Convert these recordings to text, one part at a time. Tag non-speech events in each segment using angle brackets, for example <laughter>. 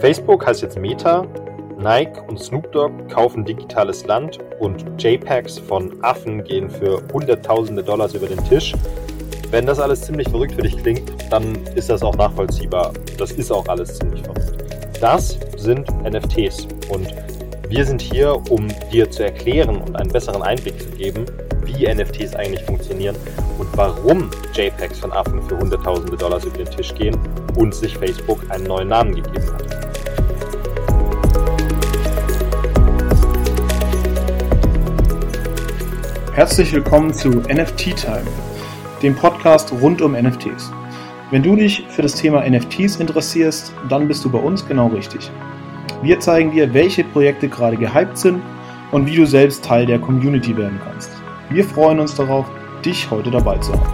Facebook heißt jetzt Meta, Nike und Snoop Dogg kaufen digitales Land und JPEGs von Affen gehen für Hunderttausende Dollars über den Tisch. Wenn das alles ziemlich verrückt für dich klingt, dann ist das auch nachvollziehbar. Das ist auch alles ziemlich verrückt. Das sind NFTs und wir sind hier, um dir zu erklären und einen besseren Einblick zu geben, wie NFTs eigentlich funktionieren und warum JPEGs von Affen für Hunderttausende Dollars über den Tisch gehen und sich Facebook einen neuen Namen gegeben hat. Herzlich willkommen zu NFT Time, dem Podcast rund um NFTs. Wenn du dich für das Thema NFTs interessierst, dann bist du bei uns genau richtig. Wir zeigen dir, welche Projekte gerade gehypt sind und wie du selbst Teil der Community werden kannst. Wir freuen uns darauf, dich heute dabei zu haben.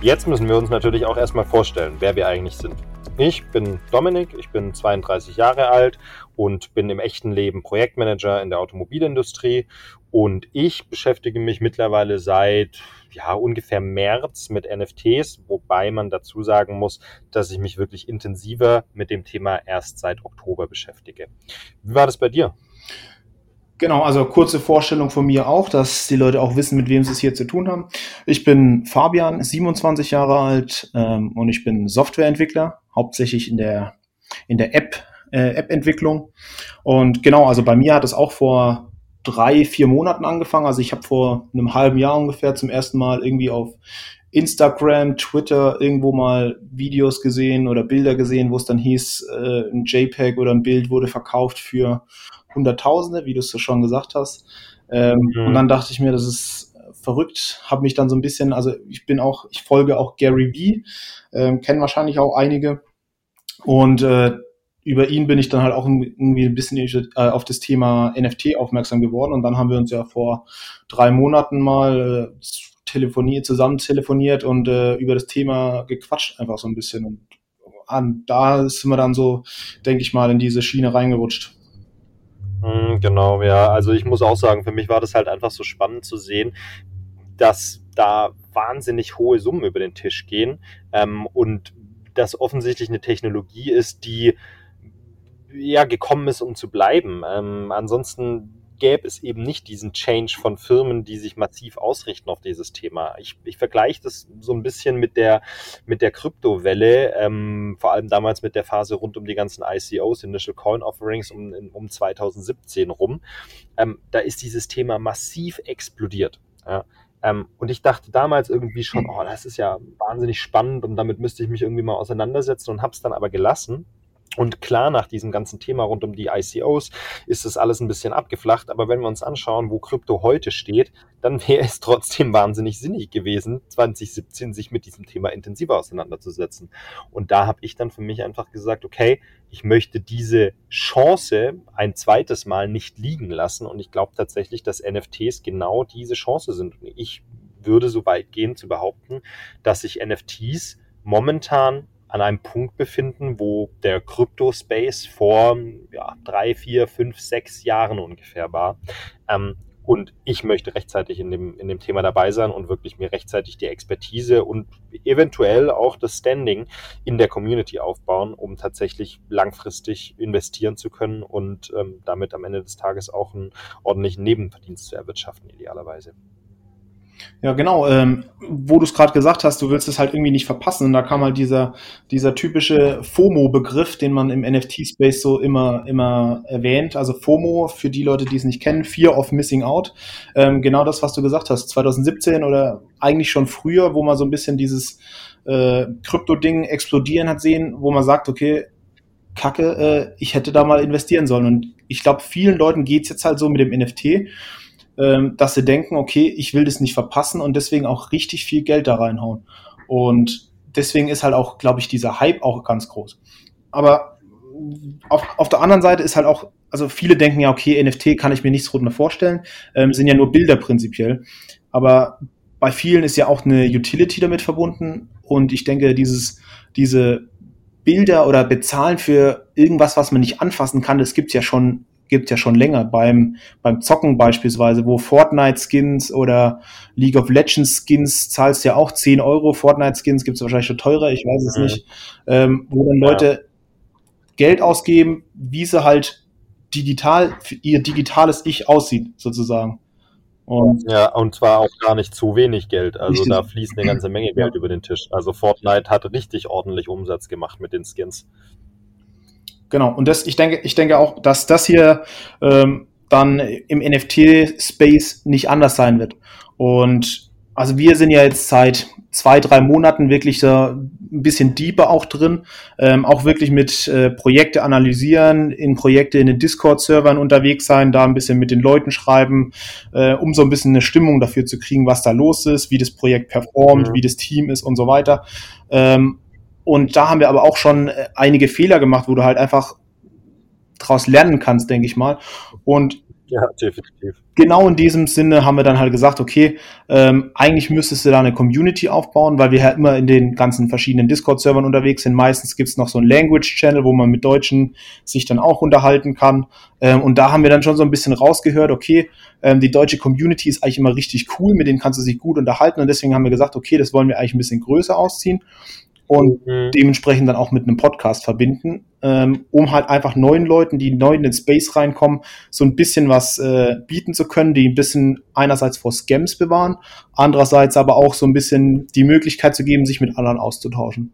Jetzt müssen wir uns natürlich auch erstmal vorstellen, wer wir eigentlich sind. Ich bin Dominik, ich bin 32 Jahre alt und bin im echten Leben Projektmanager in der Automobilindustrie und ich beschäftige mich mittlerweile seit ja, ungefähr März mit NFTs, wobei man dazu sagen muss, dass ich mich wirklich intensiver mit dem Thema erst seit Oktober beschäftige. Wie war das bei dir? Genau, also kurze Vorstellung von mir auch, dass die Leute auch wissen, mit wem sie es hier zu tun haben. Ich bin Fabian, 27 Jahre alt ähm, und ich bin Softwareentwickler, hauptsächlich in der in der App äh, App-Entwicklung. Und genau, also bei mir hat es auch vor drei, vier Monaten angefangen. Also ich habe vor einem halben Jahr ungefähr zum ersten Mal irgendwie auf Instagram, Twitter irgendwo mal Videos gesehen oder Bilder gesehen, wo es dann hieß, äh, ein JPEG oder ein Bild wurde verkauft für Hunderttausende, wie du es schon gesagt hast. Ähm, mhm. Und dann dachte ich mir, das ist verrückt, habe mich dann so ein bisschen, also ich bin auch, ich folge auch Gary Vee, ähm, kennen wahrscheinlich auch einige. Und äh, über ihn bin ich dann halt auch irgendwie ein bisschen äh, auf das Thema NFT aufmerksam geworden. Und dann haben wir uns ja vor drei Monaten mal äh, telefoniert, zusammen telefoniert und äh, über das Thema gequatscht einfach so ein bisschen. Und an, da sind wir dann so, denke ich mal, in diese Schiene reingerutscht. Mhm, genau, ja. Also ich muss auch sagen, für mich war das halt einfach so spannend zu sehen, dass da wahnsinnig hohe Summen über den Tisch gehen ähm, und das offensichtlich eine Technologie ist, die ja gekommen ist, um zu bleiben. Ähm, ansonsten gäbe es eben nicht diesen Change von Firmen, die sich massiv ausrichten auf dieses Thema. Ich, ich vergleiche das so ein bisschen mit der, mit der Kryptowelle, ähm, vor allem damals mit der Phase rund um die ganzen ICOs, Initial Coin Offerings um, um 2017 rum. Ähm, da ist dieses Thema massiv explodiert. Ja. Ähm, und ich dachte damals irgendwie schon, oh, das ist ja wahnsinnig spannend und damit müsste ich mich irgendwie mal auseinandersetzen und habe es dann aber gelassen und klar, nach diesem ganzen Thema rund um die ICOs ist das alles ein bisschen abgeflacht. Aber wenn wir uns anschauen, wo Krypto heute steht, dann <laughs> wäre es trotzdem wahnsinnig sinnig gewesen, 2017 sich mit diesem Thema intensiver auseinanderzusetzen. Und da habe ich dann für mich einfach gesagt, okay, ich möchte diese Chance ein zweites Mal nicht liegen lassen. Und ich glaube tatsächlich, dass NFTs genau diese Chance sind. Und ich würde so weit gehen zu behaupten, dass sich NFTs momentan an einem Punkt befinden, wo der Krypto-Space vor ja, drei, vier, fünf, sechs Jahren ungefähr war. Ähm, und ich möchte rechtzeitig in dem, in dem Thema dabei sein und wirklich mir rechtzeitig die Expertise und eventuell auch das Standing in der Community aufbauen, um tatsächlich langfristig investieren zu können und ähm, damit am Ende des Tages auch einen ordentlichen Nebenverdienst zu erwirtschaften, idealerweise. Ja, genau. Ähm, wo du es gerade gesagt hast, du willst es halt irgendwie nicht verpassen. Und da kam halt dieser, dieser typische FOMO-Begriff, den man im NFT-Space so immer, immer erwähnt. Also FOMO, für die Leute, die es nicht kennen, Fear of Missing Out. Ähm, genau das, was du gesagt hast. 2017 oder eigentlich schon früher, wo man so ein bisschen dieses äh, Krypto-Ding explodieren hat sehen, wo man sagt, okay, Kacke, äh, ich hätte da mal investieren sollen. Und ich glaube, vielen Leuten geht's jetzt halt so mit dem NFT ähm, dass sie denken, okay, ich will das nicht verpassen und deswegen auch richtig viel Geld da reinhauen. Und deswegen ist halt auch, glaube ich, dieser Hype auch ganz groß. Aber auf, auf der anderen Seite ist halt auch, also viele denken ja, okay, NFT kann ich mir nichts drunter vorstellen, ähm, sind ja nur Bilder prinzipiell. Aber bei vielen ist ja auch eine Utility damit verbunden und ich denke, dieses, diese Bilder oder bezahlen für irgendwas, was man nicht anfassen kann, das gibt's ja schon gibt ja schon länger. Beim, beim Zocken beispielsweise, wo Fortnite-Skins oder League of Legends-Skins zahlst ja auch 10 Euro. Fortnite-Skins gibt es wahrscheinlich schon teurer, ich weiß es mhm. nicht. Ähm, wo dann Leute ja. Geld ausgeben, wie sie halt digital, ihr digitales Ich aussieht, sozusagen. Und ja, und zwar auch gar nicht zu wenig Geld. Also richtig. da fließt eine ganze Menge Geld über den Tisch. Also Fortnite hat richtig ordentlich Umsatz gemacht mit den Skins. Genau, und das, ich denke, ich denke auch, dass das hier ähm, dann im NFT-Space nicht anders sein wird. Und also wir sind ja jetzt seit zwei, drei Monaten wirklich so ein bisschen deeper auch drin, ähm, auch wirklich mit äh, Projekte analysieren, in Projekte in den Discord-Servern unterwegs sein, da ein bisschen mit den Leuten schreiben, äh, um so ein bisschen eine Stimmung dafür zu kriegen, was da los ist, wie das Projekt performt, mhm. wie das Team ist und so weiter. Ähm, und da haben wir aber auch schon äh, einige Fehler gemacht, wo du halt einfach daraus lernen kannst, denke ich mal. Und ja, definitiv. Genau in diesem Sinne haben wir dann halt gesagt, okay, ähm, eigentlich müsstest du da eine Community aufbauen, weil wir ja immer in den ganzen verschiedenen Discord-Servern unterwegs sind. Meistens gibt's noch so einen Language-Channel, wo man mit Deutschen sich dann auch unterhalten kann. Ähm, und da haben wir dann schon so ein bisschen rausgehört, okay, ähm, die deutsche Community ist eigentlich immer richtig cool, mit denen kannst du dich gut unterhalten. Und deswegen haben wir gesagt, okay, das wollen wir eigentlich ein bisschen größer ausziehen und mhm. dementsprechend dann auch mit einem Podcast verbinden, ähm, um halt einfach neuen Leuten, die neu in den Space reinkommen, so ein bisschen was äh, bieten zu können, die ein bisschen einerseits vor Scams bewahren, andererseits aber auch so ein bisschen die Möglichkeit zu geben, sich mit anderen auszutauschen.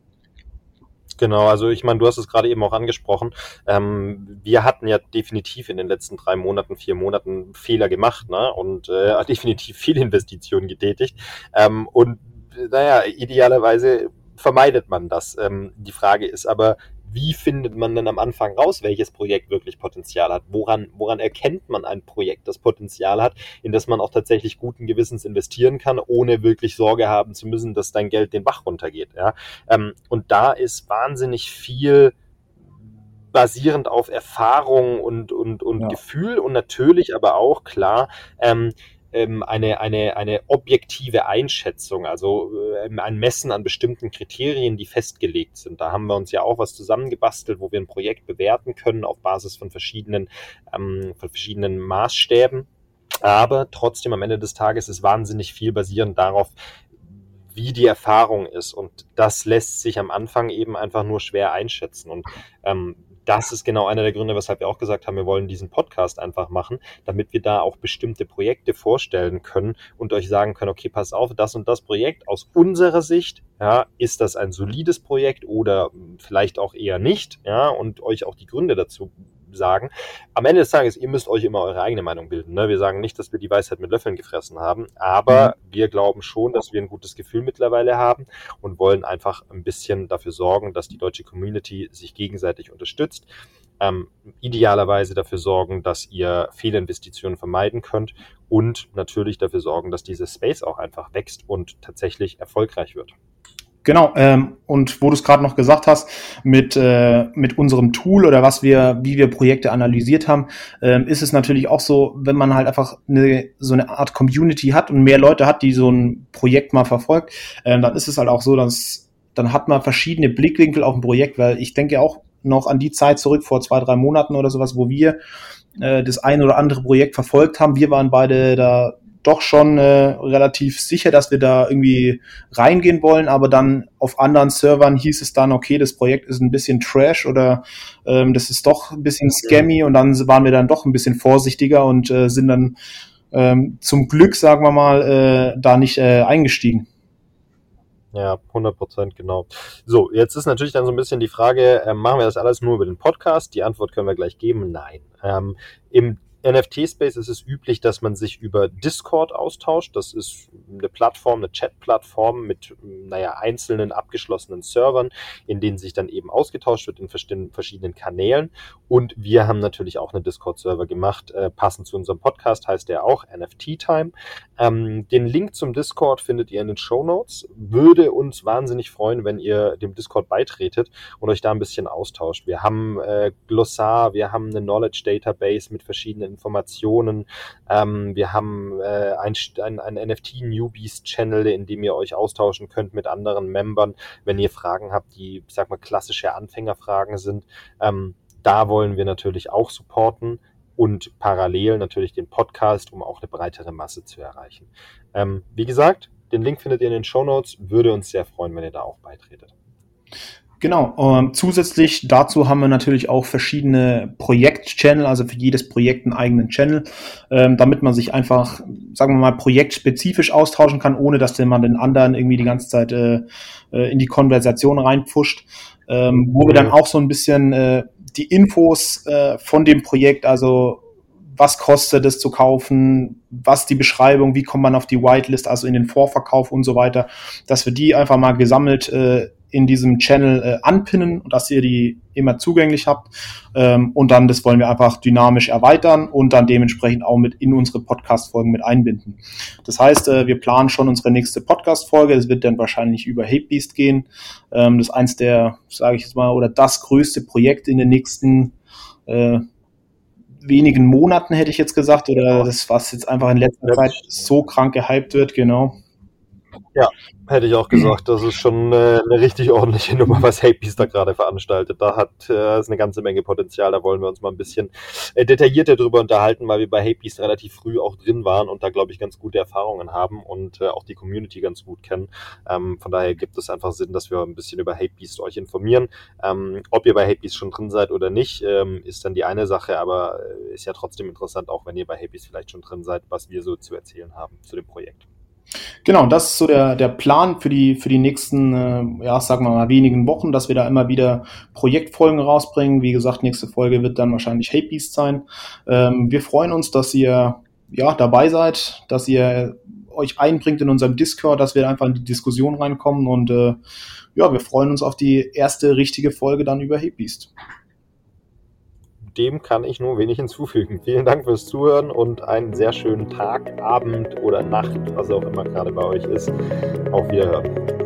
Genau, also ich meine, du hast es gerade eben auch angesprochen. Ähm, wir hatten ja definitiv in den letzten drei Monaten, vier Monaten Fehler gemacht ne? und äh, <laughs> definitiv viele Investitionen getätigt. Ähm, und naja, idealerweise vermeidet man das? Ähm, die Frage ist aber, wie findet man denn am Anfang raus, welches Projekt wirklich Potenzial hat? Woran, woran erkennt man ein Projekt, das Potenzial hat, in das man auch tatsächlich guten Gewissens investieren kann, ohne wirklich Sorge haben zu müssen, dass dein Geld den Bach runtergeht? Ja? Ähm, und da ist wahnsinnig viel basierend auf Erfahrung und, und, und ja. Gefühl und natürlich aber auch klar, ähm, ähm, eine, eine, eine objektive Einschätzung, also ähm, ein Messen an bestimmten Kriterien, die festgelegt sind. Da haben wir uns ja auch was zusammengebastelt, wo wir ein Projekt bewerten können auf Basis von verschiedenen, ähm, von verschiedenen Maßstäben. Aber trotzdem am Ende des Tages ist wahnsinnig viel basierend darauf, wie die Erfahrung ist. Und das lässt sich am Anfang eben einfach nur schwer einschätzen. Und ähm, das ist genau einer der Gründe, weshalb wir auch gesagt haben, wir wollen diesen Podcast einfach machen, damit wir da auch bestimmte Projekte vorstellen können und euch sagen können, okay, pass auf, das und das Projekt aus unserer Sicht, ja, ist das ein solides Projekt oder vielleicht auch eher nicht, ja, und euch auch die Gründe dazu sagen. Am Ende des Tages, ihr müsst euch immer eure eigene Meinung bilden. Ne? Wir sagen nicht, dass wir die Weisheit mit Löffeln gefressen haben, aber mhm. wir glauben schon, dass wir ein gutes Gefühl mittlerweile haben und wollen einfach ein bisschen dafür sorgen, dass die deutsche Community sich gegenseitig unterstützt. Ähm, idealerweise dafür sorgen, dass ihr Fehlinvestitionen vermeiden könnt und natürlich dafür sorgen, dass dieses Space auch einfach wächst und tatsächlich erfolgreich wird. Genau, ähm, und wo du es gerade noch gesagt hast, mit, äh, mit unserem Tool oder was wir, wie wir Projekte analysiert haben, ähm, ist es natürlich auch so, wenn man halt einfach eine, so eine Art Community hat und mehr Leute hat, die so ein Projekt mal verfolgt, ähm, dann ist es halt auch so, dass dann hat man verschiedene Blickwinkel auf ein Projekt, weil ich denke auch noch an die Zeit zurück vor zwei, drei Monaten oder sowas, wo wir äh, das ein oder andere Projekt verfolgt haben. Wir waren beide da doch schon äh, relativ sicher, dass wir da irgendwie reingehen wollen, aber dann auf anderen Servern hieß es dann, okay, das Projekt ist ein bisschen Trash oder ähm, das ist doch ein bisschen scammy und dann waren wir dann doch ein bisschen vorsichtiger und äh, sind dann ähm, zum Glück, sagen wir mal, äh, da nicht äh, eingestiegen. Ja, 100 Prozent, genau. So, jetzt ist natürlich dann so ein bisschen die Frage, äh, machen wir das alles nur über den Podcast? Die Antwort können wir gleich geben, nein. Ähm, Im NFT-Space ist es üblich, dass man sich über Discord austauscht. Das ist eine Plattform, eine Chat-Plattform mit, naja, einzelnen abgeschlossenen Servern, in denen sich dann eben ausgetauscht wird in verschiedenen Kanälen. Und wir haben natürlich auch einen Discord-Server gemacht, äh, passend zu unserem Podcast heißt der auch NFT Time. Ähm, den Link zum Discord findet ihr in den Show Notes. Würde uns wahnsinnig freuen, wenn ihr dem Discord beitretet und euch da ein bisschen austauscht. Wir haben äh, Glossar, wir haben eine Knowledge Database mit verschiedenen Informationen. Ähm, wir haben äh, ein, ein, ein NFT-Newbies-Channel, in dem ihr euch austauschen könnt mit anderen Membern, wenn ihr Fragen habt, die, ich sag mal, klassische Anfängerfragen sind. Ähm, da wollen wir natürlich auch supporten. und parallel natürlich den Podcast, um auch eine breitere Masse zu erreichen. Ähm, wie gesagt, den Link findet ihr in den Show Notes. Würde uns sehr freuen, wenn ihr da auch beitretet. Genau. Ähm, zusätzlich dazu haben wir natürlich auch verschiedene Projekt-Channel, also für jedes Projekt einen eigenen Channel, ähm, damit man sich einfach, sagen wir mal, projektspezifisch austauschen kann, ohne dass man den anderen irgendwie die ganze Zeit äh, äh, in die Konversation reinpusht. Ähm, wo wir dann auch so ein bisschen äh, die Infos äh, von dem Projekt, also was kostet es zu kaufen, was die Beschreibung, wie kommt man auf die Whitelist, also in den Vorverkauf und so weiter, dass wir die einfach mal gesammelt äh, in diesem Channel äh, anpinnen und dass ihr die immer zugänglich habt. Ähm, und dann, das wollen wir einfach dynamisch erweitern und dann dementsprechend auch mit in unsere Podcast-Folgen mit einbinden. Das heißt, äh, wir planen schon unsere nächste Podcast-Folge. Es wird dann wahrscheinlich über Hatebeast gehen. Ähm, das ist eins der, sage ich jetzt mal, oder das größte Projekt in den nächsten äh, wenigen Monaten, hätte ich jetzt gesagt, oder das, was jetzt einfach in letzter Zeit so krank gehypt wird, genau. Ja, hätte ich auch gesagt. Das ist schon äh, eine richtig ordentliche Nummer, was Hapebeast da gerade veranstaltet. Da hat äh, ist eine ganze Menge Potenzial. Da wollen wir uns mal ein bisschen äh, detaillierter drüber unterhalten, weil wir bei Hapebeast relativ früh auch drin waren und da, glaube ich, ganz gute Erfahrungen haben und äh, auch die Community ganz gut kennen. Ähm, von daher gibt es einfach Sinn, dass wir ein bisschen über Hapebeast euch informieren. Ähm, ob ihr bei Hapebeast schon drin seid oder nicht, ähm, ist dann die eine Sache, aber äh, ist ja trotzdem interessant, auch wenn ihr bei Hapebeast vielleicht schon drin seid, was wir so zu erzählen haben zu dem Projekt. Genau, das ist so der, der Plan für die, für die nächsten, äh, ja, sagen wir mal, wenigen Wochen, dass wir da immer wieder Projektfolgen rausbringen. Wie gesagt, nächste Folge wird dann wahrscheinlich Hate Beast sein. Ähm, wir freuen uns, dass ihr ja, dabei seid, dass ihr euch einbringt in unserem Discord, dass wir einfach in die Diskussion reinkommen und äh, ja, wir freuen uns auf die erste richtige Folge dann über Hate Beast dem kann ich nur wenig hinzufügen. <laughs> Vielen Dank fürs Zuhören und einen sehr schönen Tag, Abend oder Nacht, was auch immer gerade bei euch ist. Auf Wiederhören.